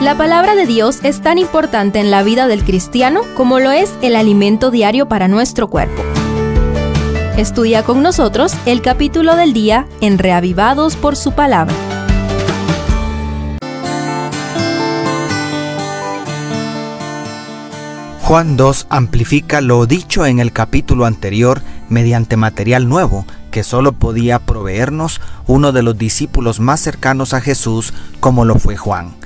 La palabra de Dios es tan importante en la vida del cristiano como lo es el alimento diario para nuestro cuerpo. Estudia con nosotros el capítulo del día en Reavivados por su palabra. Juan 2 amplifica lo dicho en el capítulo anterior mediante material nuevo que solo podía proveernos uno de los discípulos más cercanos a Jesús como lo fue Juan.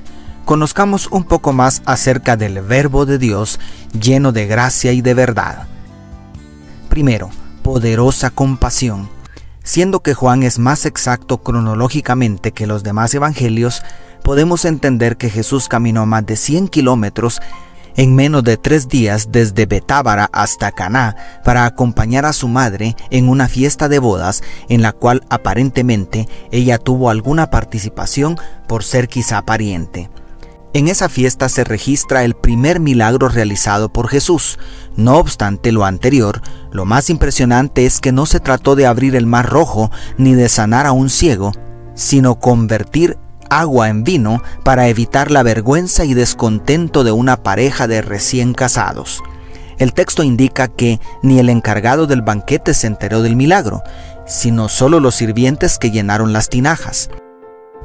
Conozcamos un poco más acerca del Verbo de Dios lleno de gracia y de verdad. Primero, poderosa compasión. Siendo que Juan es más exacto cronológicamente que los demás evangelios, podemos entender que Jesús caminó más de 100 kilómetros en menos de tres días desde Betábara hasta Caná para acompañar a su madre en una fiesta de bodas en la cual aparentemente ella tuvo alguna participación por ser quizá pariente. En esa fiesta se registra el primer milagro realizado por Jesús. No obstante lo anterior, lo más impresionante es que no se trató de abrir el mar rojo ni de sanar a un ciego, sino convertir agua en vino para evitar la vergüenza y descontento de una pareja de recién casados. El texto indica que ni el encargado del banquete se enteró del milagro, sino solo los sirvientes que llenaron las tinajas.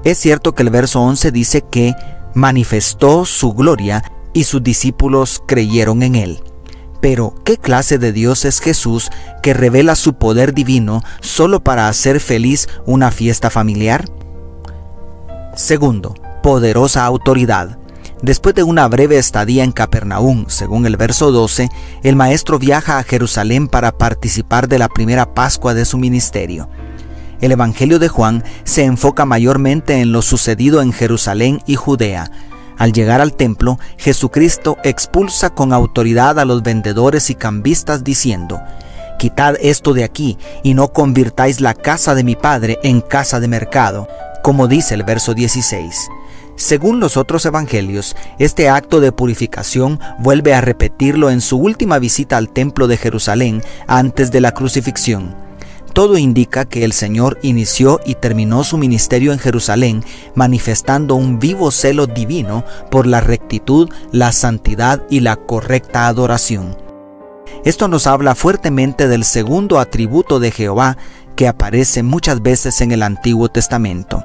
Es cierto que el verso 11 dice que manifestó su gloria y sus discípulos creyeron en él. Pero, ¿qué clase de Dios es Jesús que revela su poder divino solo para hacer feliz una fiesta familiar? Segundo, poderosa autoridad. Después de una breve estadía en Capernaum, según el verso 12, el maestro viaja a Jerusalén para participar de la primera Pascua de su ministerio. El Evangelio de Juan se enfoca mayormente en lo sucedido en Jerusalén y Judea. Al llegar al templo, Jesucristo expulsa con autoridad a los vendedores y cambistas diciendo, Quitad esto de aquí y no convirtáis la casa de mi Padre en casa de mercado como dice el verso 16. Según los otros evangelios, este acto de purificación vuelve a repetirlo en su última visita al templo de Jerusalén antes de la crucifixión. Todo indica que el Señor inició y terminó su ministerio en Jerusalén manifestando un vivo celo divino por la rectitud, la santidad y la correcta adoración. Esto nos habla fuertemente del segundo atributo de Jehová que aparece muchas veces en el Antiguo Testamento.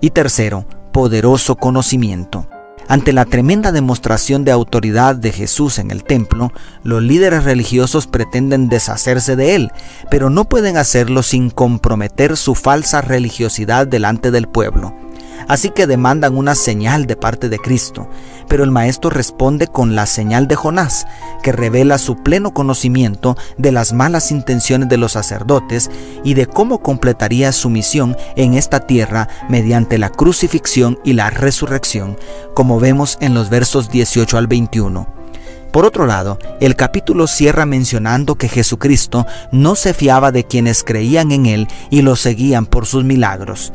Y tercero, poderoso conocimiento. Ante la tremenda demostración de autoridad de Jesús en el templo, los líderes religiosos pretenden deshacerse de él, pero no pueden hacerlo sin comprometer su falsa religiosidad delante del pueblo. Así que demandan una señal de parte de Cristo, pero el maestro responde con la señal de Jonás, que revela su pleno conocimiento de las malas intenciones de los sacerdotes y de cómo completaría su misión en esta tierra mediante la crucifixión y la resurrección, como vemos en los versos 18 al 21. Por otro lado, el capítulo cierra mencionando que Jesucristo no se fiaba de quienes creían en Él y lo seguían por sus milagros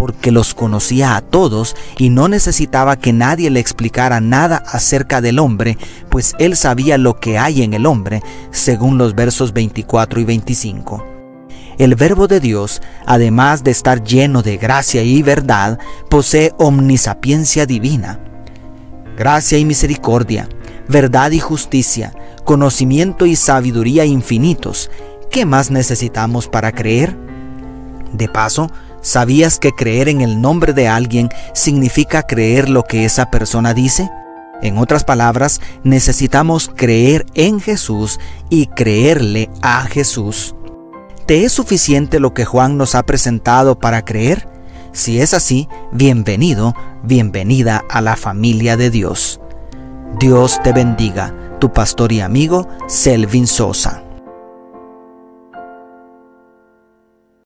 porque los conocía a todos y no necesitaba que nadie le explicara nada acerca del hombre, pues él sabía lo que hay en el hombre, según los versos 24 y 25. El verbo de Dios, además de estar lleno de gracia y verdad, posee omnisapiencia divina. Gracia y misericordia, verdad y justicia, conocimiento y sabiduría infinitos. ¿Qué más necesitamos para creer? De paso, ¿Sabías que creer en el nombre de alguien significa creer lo que esa persona dice? En otras palabras, necesitamos creer en Jesús y creerle a Jesús. ¿Te es suficiente lo que Juan nos ha presentado para creer? Si es así, bienvenido, bienvenida a la familia de Dios. Dios te bendiga, tu pastor y amigo Selvin Sosa.